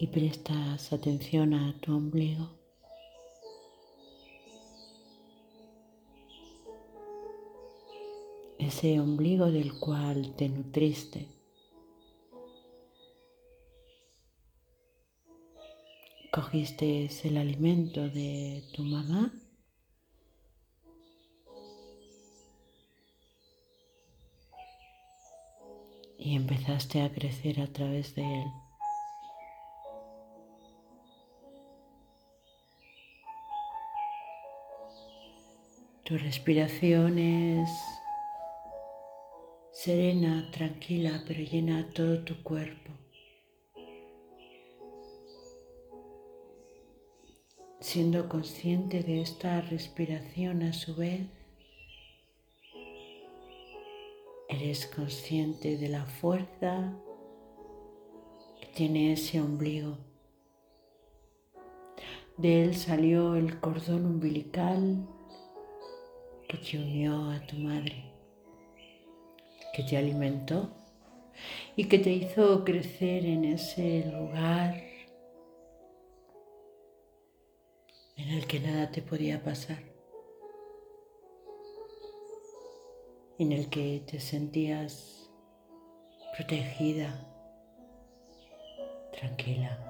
y prestas atención a tu ombligo. Ese ombligo del cual te nutriste. Cogiste el alimento de tu mamá y empezaste a crecer a través de él. Tu respiración es serena, tranquila, pero llena todo tu cuerpo. Siendo consciente de esta respiración a su vez, eres consciente de la fuerza que tiene ese ombligo. De él salió el cordón umbilical que te unió a tu madre, que te alimentó y que te hizo crecer en ese lugar en el que nada te podía pasar, en el que te sentías protegida, tranquila.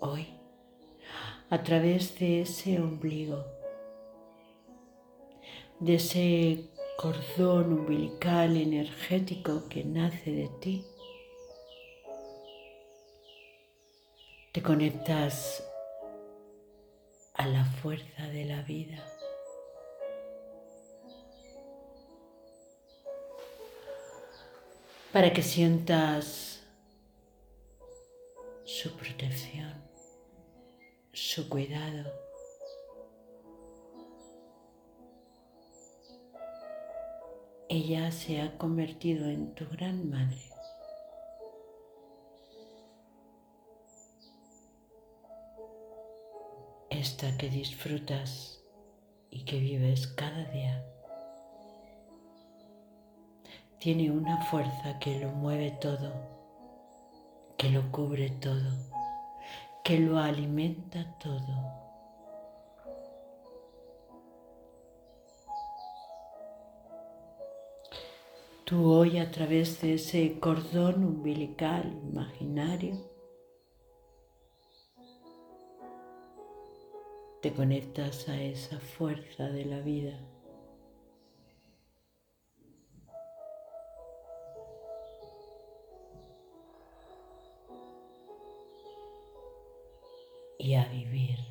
Hoy a través de ese ombligo, de ese cordón umbilical energético que nace de ti. Te conectas a la fuerza de la vida. Para que sientas su protección su cuidado. Ella se ha convertido en tu gran madre. Esta que disfrutas y que vives cada día. Tiene una fuerza que lo mueve todo, que lo cubre todo que lo alimenta todo. Tú hoy a través de ese cordón umbilical imaginario te conectas a esa fuerza de la vida. Y a vivir.